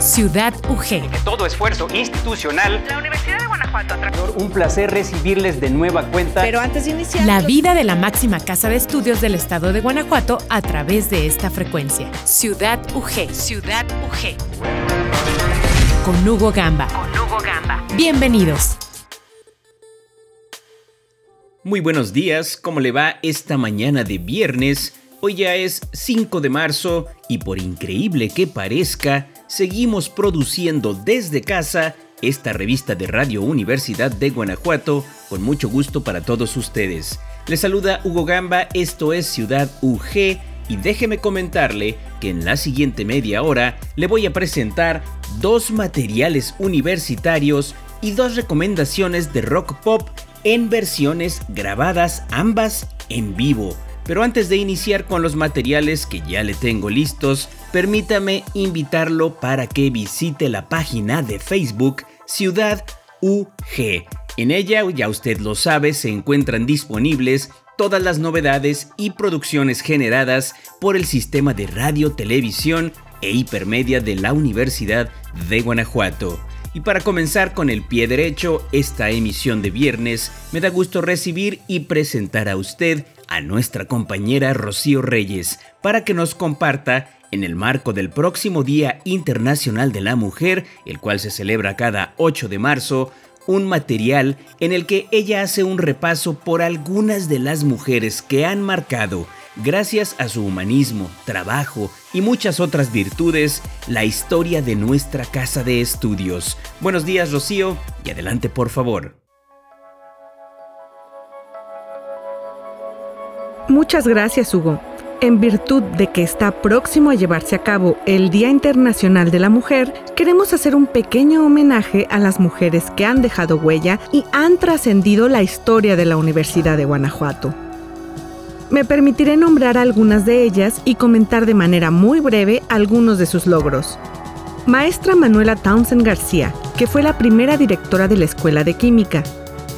Ciudad UG. todo esfuerzo institucional. La Universidad de Guanajuato. Un placer recibirles de nueva cuenta. Pero antes de iniciar. La vida de la máxima casa de estudios del estado de Guanajuato a través de esta frecuencia. Ciudad UG. Ciudad UG. Con Hugo Gamba. Con Hugo Gamba. Bienvenidos. Muy buenos días, ¿cómo le va esta mañana de viernes? Hoy ya es 5 de marzo y por increíble que parezca, seguimos produciendo desde casa esta revista de Radio Universidad de Guanajuato con mucho gusto para todos ustedes. Les saluda Hugo Gamba, esto es Ciudad UG y déjeme comentarle que en la siguiente media hora le voy a presentar dos materiales universitarios y dos recomendaciones de rock pop en versiones grabadas ambas en vivo. Pero antes de iniciar con los materiales que ya le tengo listos, permítame invitarlo para que visite la página de Facebook Ciudad UG. En ella, ya usted lo sabe, se encuentran disponibles todas las novedades y producciones generadas por el sistema de radio, televisión e hipermedia de la Universidad de Guanajuato. Y para comenzar con el pie derecho esta emisión de viernes, me da gusto recibir y presentar a usted a nuestra compañera Rocío Reyes para que nos comparta en el marco del próximo Día Internacional de la Mujer, el cual se celebra cada 8 de marzo, un material en el que ella hace un repaso por algunas de las mujeres que han marcado gracias a su humanismo, trabajo y muchas otras virtudes, la historia de nuestra casa de estudios. Buenos días, Rocío, y adelante por favor. Muchas gracias, Hugo. En virtud de que está próximo a llevarse a cabo el Día Internacional de la Mujer, queremos hacer un pequeño homenaje a las mujeres que han dejado huella y han trascendido la historia de la Universidad de Guanajuato. Me permitiré nombrar algunas de ellas y comentar de manera muy breve algunos de sus logros. Maestra Manuela Townsend García, que fue la primera directora de la Escuela de Química,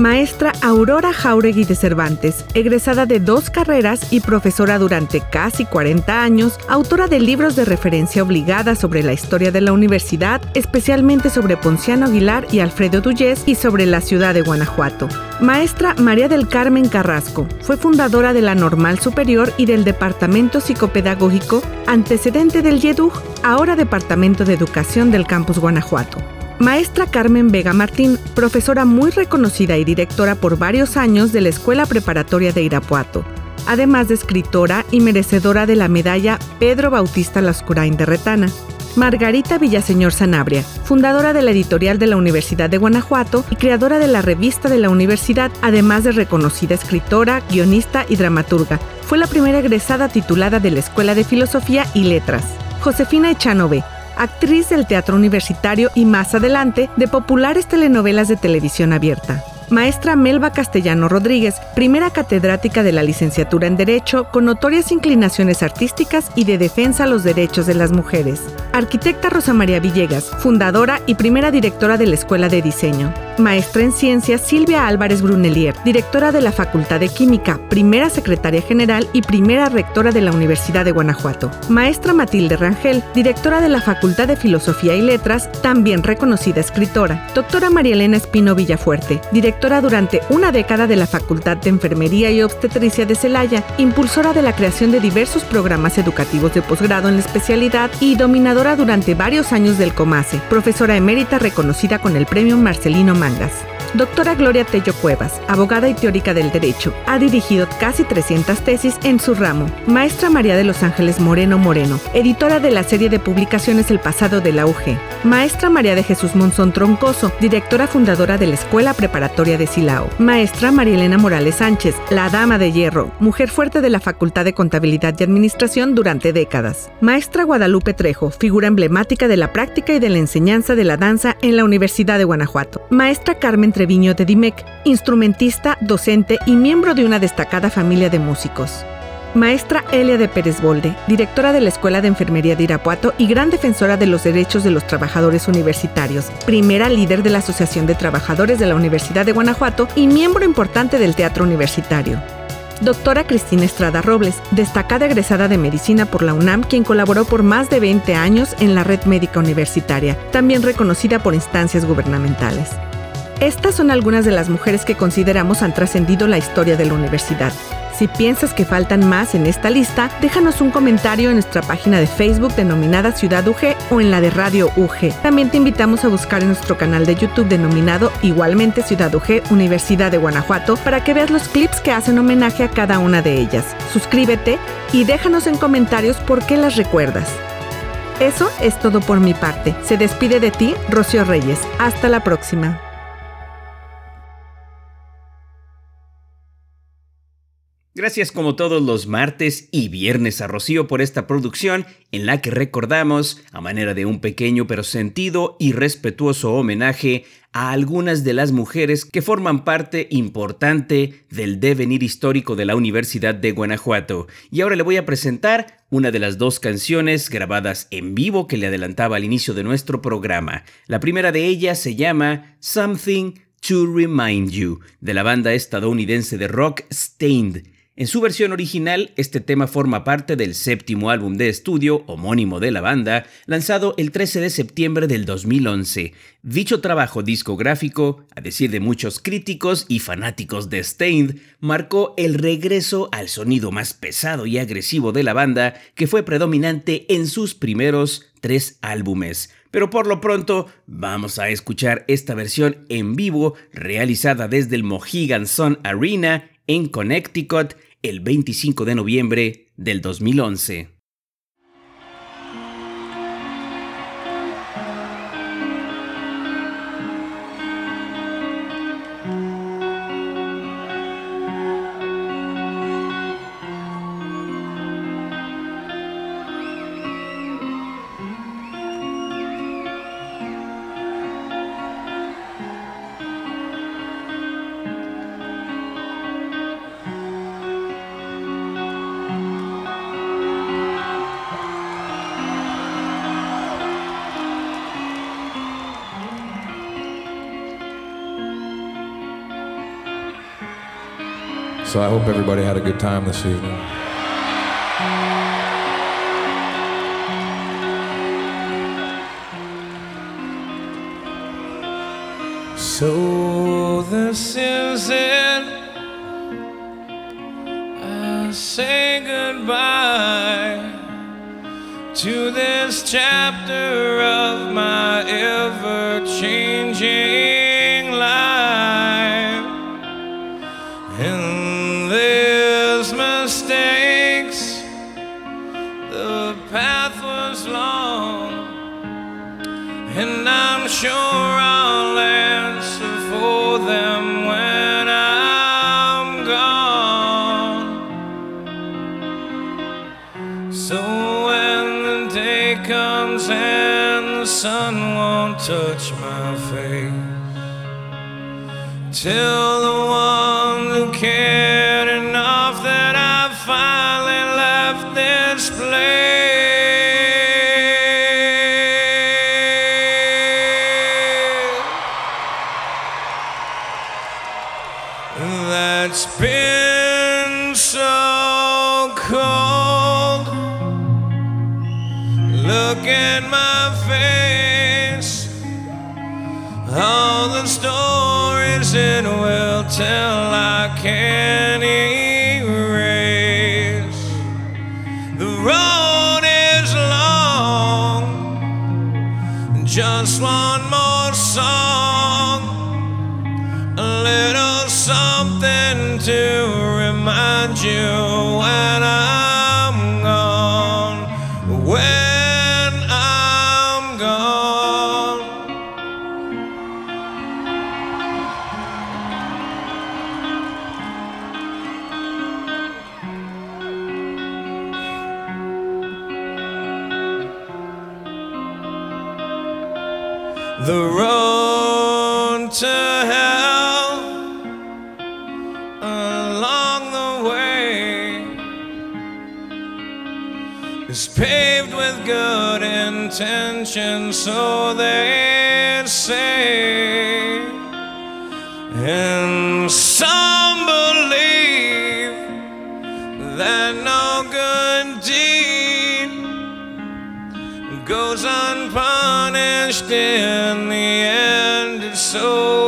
Maestra Aurora Jauregui de Cervantes, egresada de dos carreras y profesora durante casi 40 años, autora de libros de referencia obligada sobre la historia de la universidad, especialmente sobre Ponciano Aguilar y Alfredo Duyés y sobre la ciudad de Guanajuato. Maestra María del Carmen Carrasco, fue fundadora de la Normal Superior y del Departamento Psicopedagógico, antecedente del YEDUG, ahora Departamento de Educación del Campus Guanajuato. Maestra Carmen Vega Martín, profesora muy reconocida y directora por varios años de la Escuela Preparatoria de Irapuato, además de escritora y merecedora de la medalla Pedro Bautista Lascurain de Retana. Margarita Villaseñor Sanabria, fundadora de la editorial de la Universidad de Guanajuato y creadora de la revista de la universidad, además de reconocida escritora, guionista y dramaturga. Fue la primera egresada titulada de la Escuela de Filosofía y Letras. Josefina Echanove, actriz del teatro universitario y más adelante de populares telenovelas de televisión abierta maestra Melba Castellano Rodríguez, primera catedrática de la licenciatura en Derecho con notorias inclinaciones artísticas y de defensa a los derechos de las mujeres. Arquitecta Rosa María Villegas, fundadora y primera directora de la Escuela de Diseño. Maestra en Ciencias Silvia Álvarez Brunelier, directora de la Facultad de Química, primera secretaria general y primera rectora de la Universidad de Guanajuato. Maestra Matilde Rangel, directora de la Facultad de Filosofía y Letras, también reconocida escritora. Doctora María Elena Espino Villafuerte, directora durante una década de la Facultad de Enfermería y Obstetricia de Celaya, impulsora de la creación de diversos programas educativos de posgrado en la especialidad y dominadora durante varios años del COMASE, profesora emérita reconocida con el Premio Marcelino りす。Doctora Gloria Tello Cuevas, abogada y teórica del derecho, ha dirigido casi 300 tesis en su ramo. Maestra María de los Ángeles Moreno Moreno, editora de la serie de publicaciones El pasado de la UG. Maestra María de Jesús Monzón Troncoso, directora fundadora de la Escuela Preparatoria de Silao. Maestra María Elena Morales Sánchez, la Dama de Hierro, mujer fuerte de la Facultad de Contabilidad y Administración durante décadas. Maestra Guadalupe Trejo, figura emblemática de la práctica y de la enseñanza de la danza en la Universidad de Guanajuato. Maestra Carmen Treviño de Dimec, instrumentista, docente y miembro de una destacada familia de músicos. Maestra Elia de Pérez Bolde, directora de la Escuela de Enfermería de Irapuato y gran defensora de los derechos de los trabajadores universitarios, primera líder de la Asociación de Trabajadores de la Universidad de Guanajuato y miembro importante del Teatro Universitario. Doctora Cristina Estrada Robles, destacada egresada de medicina por la UNAM, quien colaboró por más de 20 años en la red médica universitaria, también reconocida por instancias gubernamentales. Estas son algunas de las mujeres que consideramos han trascendido la historia de la universidad. Si piensas que faltan más en esta lista, déjanos un comentario en nuestra página de Facebook denominada Ciudad UG o en la de Radio UG. También te invitamos a buscar en nuestro canal de YouTube denominado igualmente Ciudad UG Universidad de Guanajuato para que veas los clips que hacen homenaje a cada una de ellas. Suscríbete y déjanos en comentarios por qué las recuerdas. Eso es todo por mi parte. Se despide de ti, Rocío Reyes. Hasta la próxima. Gracias como todos los martes y viernes a Rocío por esta producción en la que recordamos, a manera de un pequeño pero sentido y respetuoso homenaje, a algunas de las mujeres que forman parte importante del devenir histórico de la Universidad de Guanajuato. Y ahora le voy a presentar una de las dos canciones grabadas en vivo que le adelantaba al inicio de nuestro programa. La primera de ellas se llama Something to Remind You, de la banda estadounidense de rock Stained. En su versión original, este tema forma parte del séptimo álbum de estudio homónimo de la banda, lanzado el 13 de septiembre del 2011. Dicho trabajo discográfico, a decir de muchos críticos y fanáticos de Stained, marcó el regreso al sonido más pesado y agresivo de la banda que fue predominante en sus primeros tres álbumes. Pero por lo pronto vamos a escuchar esta versión en vivo realizada desde el Mohegan Sun Arena en Connecticut el 25 de noviembre del 2011. So I hope everybody had a good time this evening. So this is it. I say goodbye to this chapter of my and the sun won't touch my face. Tell I can. is paved with good intentions, so they say. And some believe that no good deed goes unpunished in the end. It's so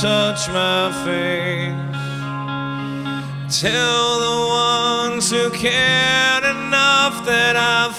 touch my face, tell the ones who cared enough that I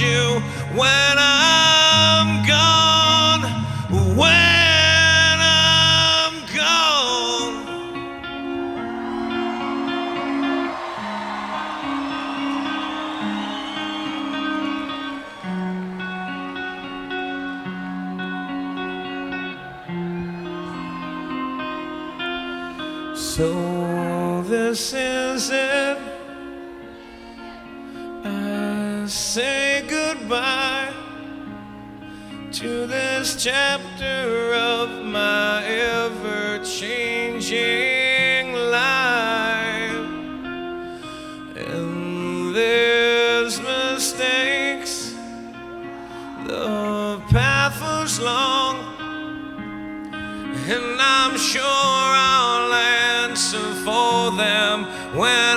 you when I'm chapter of my ever changing life. And there's mistakes, the path was long. And I'm sure I'll answer for them when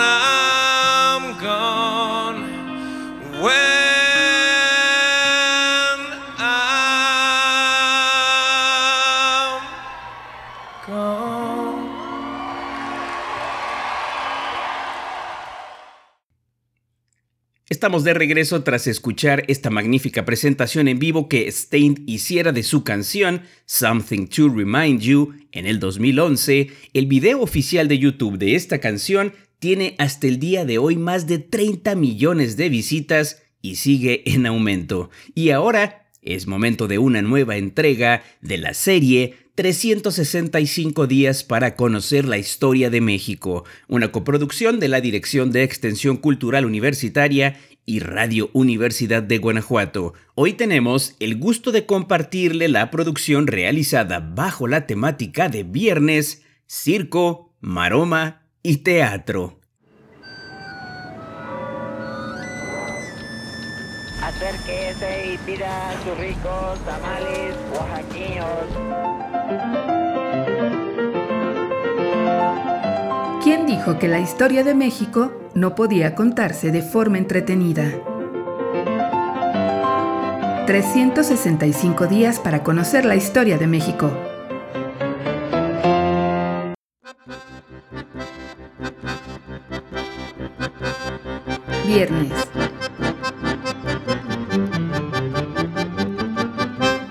Estamos de regreso tras escuchar esta magnífica presentación en vivo que Stained hiciera de su canción Something to Remind You en el 2011. El video oficial de YouTube de esta canción tiene hasta el día de hoy más de 30 millones de visitas y sigue en aumento. Y ahora es momento de una nueva entrega de la serie 365 días para conocer la historia de México, una coproducción de la Dirección de Extensión Cultural Universitaria y Radio Universidad de Guanajuato. Hoy tenemos el gusto de compartirle la producción realizada bajo la temática de viernes, circo, maroma y teatro. ¿Quién dijo que la historia de México no podía contarse de forma entretenida? 365 días para conocer la historia de México. Viernes,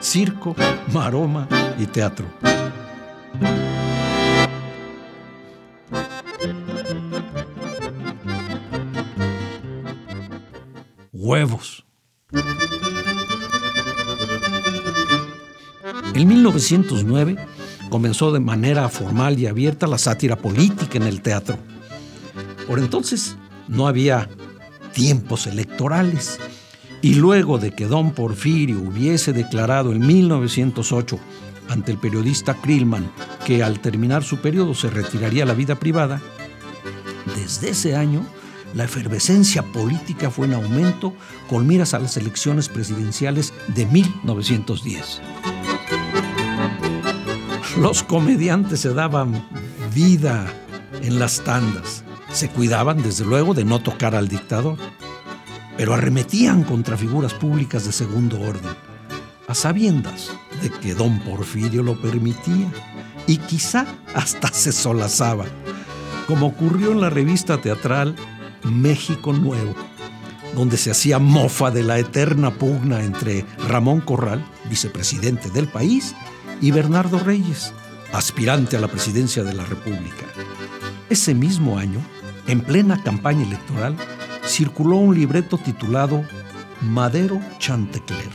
circo, maroma y teatro. Huevos. En 1909 comenzó de manera formal y abierta la sátira política en el teatro. Por entonces no había tiempos electorales y luego de que don Porfirio hubiese declarado en 1908 ante el periodista Krillman que al terminar su periodo se retiraría a la vida privada, desde ese año la efervescencia política fue en aumento con miras a las elecciones presidenciales de 1910. Los comediantes se daban vida en las tandas, se cuidaban desde luego de no tocar al dictador pero arremetían contra figuras públicas de segundo orden, a sabiendas de que don Porfirio lo permitía y quizá hasta se solazaba, como ocurrió en la revista teatral México Nuevo, donde se hacía mofa de la eterna pugna entre Ramón Corral, vicepresidente del país, y Bernardo Reyes, aspirante a la presidencia de la República. Ese mismo año, en plena campaña electoral, circuló un libreto titulado Madero Chantecler.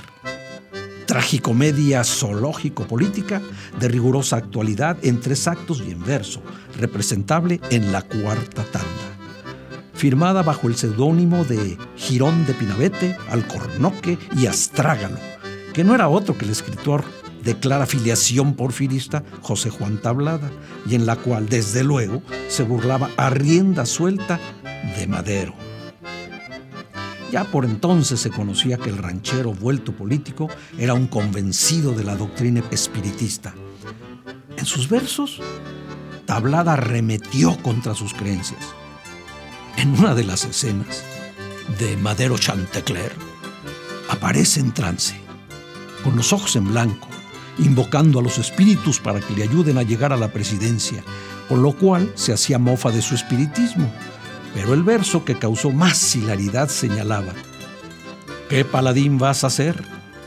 Tragicomedia zoológico-política de rigurosa actualidad en tres actos y en verso, representable en la cuarta tanda. Firmada bajo el seudónimo de Girón de Pinabete, Alcornoque y Astrágalo, que no era otro que el escritor de clara filiación porfirista José Juan Tablada, y en la cual desde luego se burlaba a rienda suelta de Madero. Ya por entonces se conocía que el ranchero vuelto político era un convencido de la doctrina espiritista. En sus versos, Tablada arremetió contra sus creencias. En una de las escenas de Madero Chantecler, aparece en trance, con los ojos en blanco, invocando a los espíritus para que le ayuden a llegar a la presidencia, por lo cual se hacía mofa de su espiritismo. Pero el verso que causó más hilaridad señalaba, ¿qué paladín vas a ser?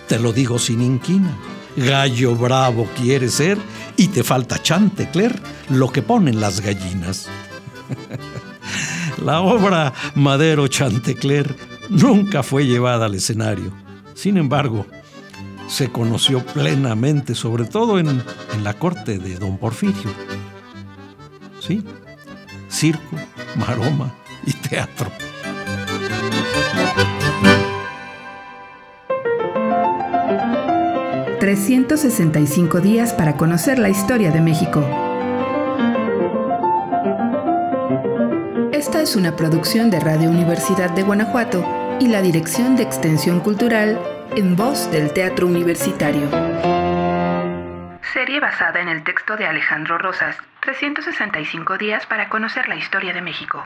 Te lo digo sin inquina. Gallo bravo quieres ser y te falta chantecler, lo que ponen las gallinas. la obra Madero Chantecler nunca fue llevada al escenario. Sin embargo, se conoció plenamente, sobre todo en, en la corte de don Porfirio. Sí, circo, maroma y teatro. ...365 días para conocer la historia de México. Es una producción de Radio Universidad de Guanajuato y la Dirección de Extensión Cultural en voz del Teatro Universitario. Serie basada en el texto de Alejandro Rosas, 365 días para conocer la historia de México.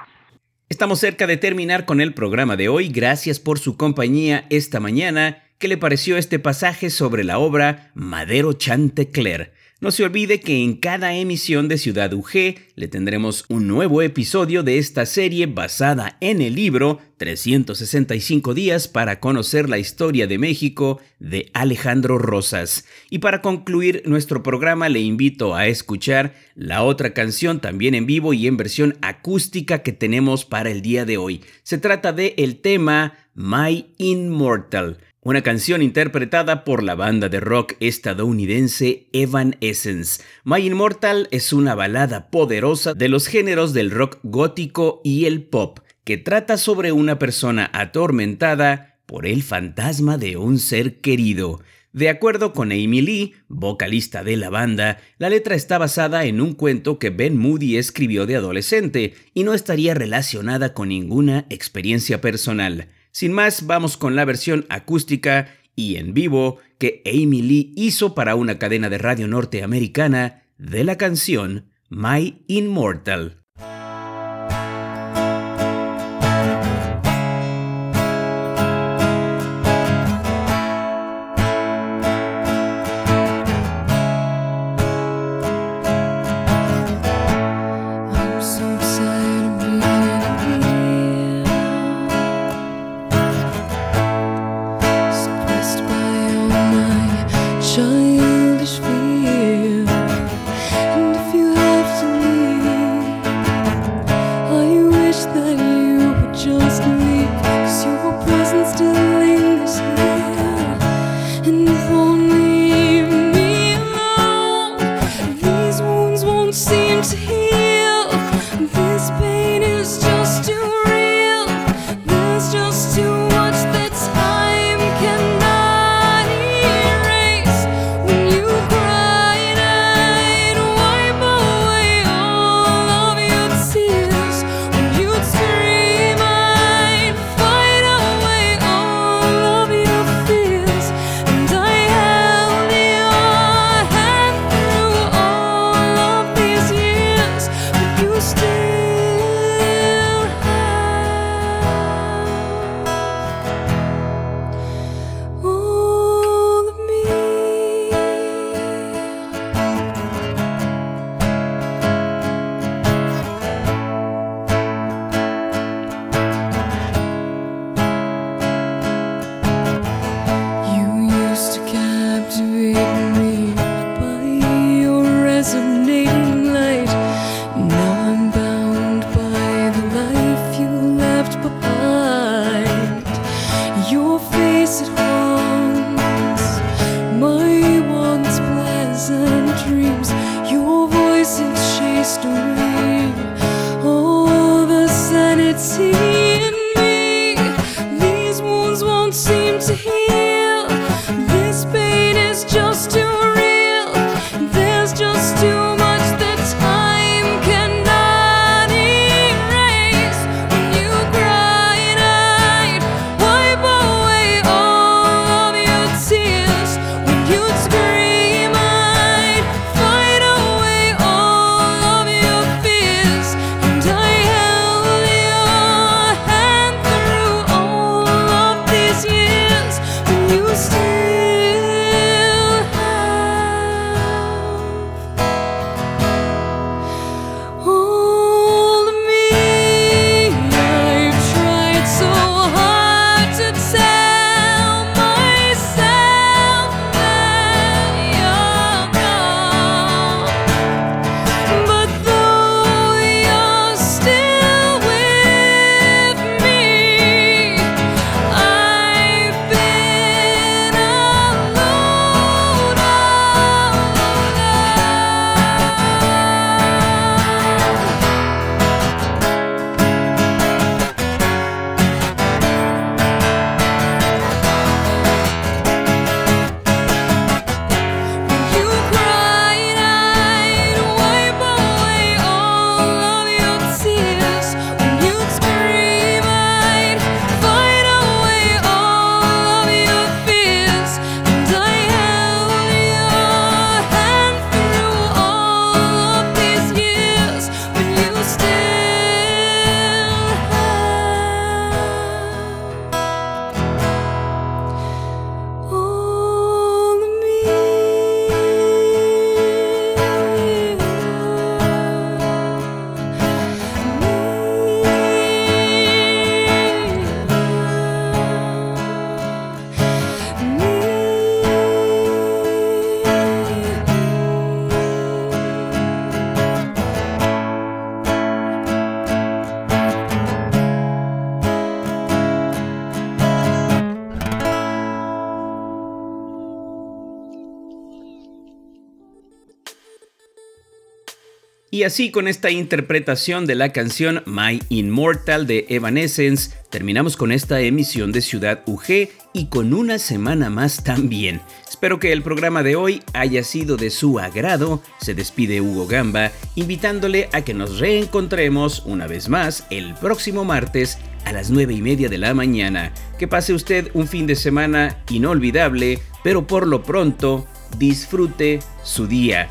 Estamos cerca de terminar con el programa de hoy. Gracias por su compañía esta mañana. ¿Qué le pareció este pasaje sobre la obra Madero Chantecler? No se olvide que en cada emisión de Ciudad UG le tendremos un nuevo episodio de esta serie basada en el libro 365 días para conocer la historia de México de Alejandro Rosas. Y para concluir nuestro programa le invito a escuchar la otra canción también en vivo y en versión acústica que tenemos para el día de hoy. Se trata de el tema My Immortal una canción interpretada por la banda de rock estadounidense Evan Essence. My Immortal es una balada poderosa de los géneros del rock gótico y el pop, que trata sobre una persona atormentada por el fantasma de un ser querido. De acuerdo con Amy Lee, vocalista de la banda, la letra está basada en un cuento que Ben Moody escribió de adolescente y no estaría relacionada con ninguna experiencia personal. Sin más, vamos con la versión acústica y en vivo que Amy Lee hizo para una cadena de radio norteamericana de la canción My Immortal. Y así con esta interpretación de la canción My Immortal de Evanescence, terminamos con esta emisión de Ciudad UG y con una semana más también. Espero que el programa de hoy haya sido de su agrado. Se despide Hugo Gamba, invitándole a que nos reencontremos una vez más el próximo martes a las 9 y media de la mañana. Que pase usted un fin de semana inolvidable, pero por lo pronto disfrute su día